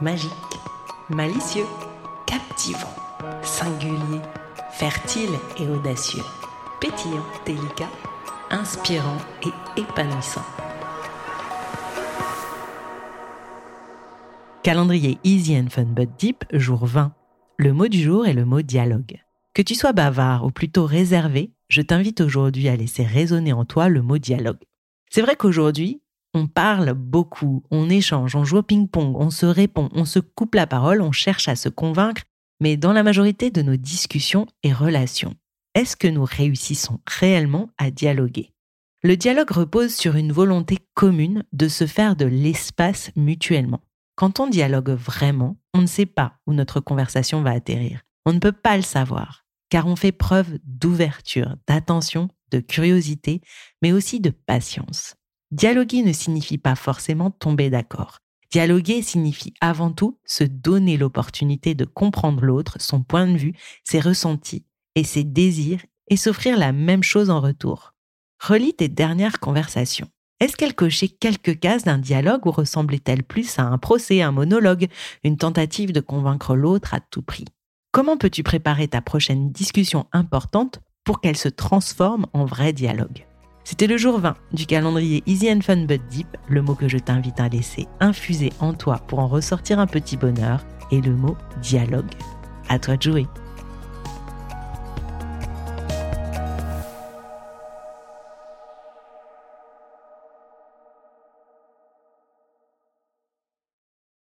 Magique, malicieux, captivant, singulier, fertile et audacieux, pétillant, délicat, inspirant et épanouissant. Calendrier Easy and Fun But Deep, jour 20. Le mot du jour est le mot dialogue. Que tu sois bavard ou plutôt réservé, je t'invite aujourd'hui à laisser résonner en toi le mot dialogue. C'est vrai qu'aujourd'hui, on parle beaucoup, on échange, on joue au ping-pong, on se répond, on se coupe la parole, on cherche à se convaincre, mais dans la majorité de nos discussions et relations, est-ce que nous réussissons réellement à dialoguer? Le dialogue repose sur une volonté commune de se faire de l'espace mutuellement. Quand on dialogue vraiment, on ne sait pas où notre conversation va atterrir. On ne peut pas le savoir, car on fait preuve d'ouverture, d'attention, de curiosité, mais aussi de patience. Dialoguer ne signifie pas forcément tomber d'accord. Dialoguer signifie avant tout se donner l'opportunité de comprendre l'autre, son point de vue, ses ressentis et ses désirs et s'offrir la même chose en retour. Relis tes dernières conversations. Est-ce qu'elles cochaient quelques cases d'un dialogue ou ressemblaient-elles plus à un procès, un monologue, une tentative de convaincre l'autre à tout prix? Comment peux-tu préparer ta prochaine discussion importante pour qu'elle se transforme en vrai dialogue? C'était le jour 20 du calendrier Easy and Fun But Deep, le mot que je t'invite à laisser infuser en toi pour en ressortir un petit bonheur, et le mot dialogue. À toi de jouer.